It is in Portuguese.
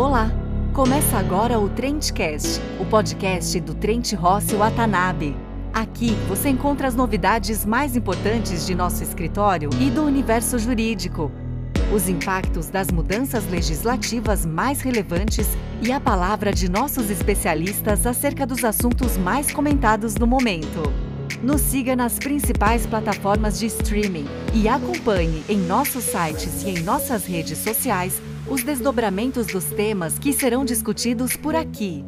Olá! Começa agora o Trendcast, o podcast do Trent Rossi Watanabe. Aqui você encontra as novidades mais importantes de nosso escritório e do universo jurídico, os impactos das mudanças legislativas mais relevantes e a palavra de nossos especialistas acerca dos assuntos mais comentados no momento. Nos siga nas principais plataformas de streaming e acompanhe em nossos sites e em nossas redes sociais os desdobramentos dos temas que serão discutidos por aqui.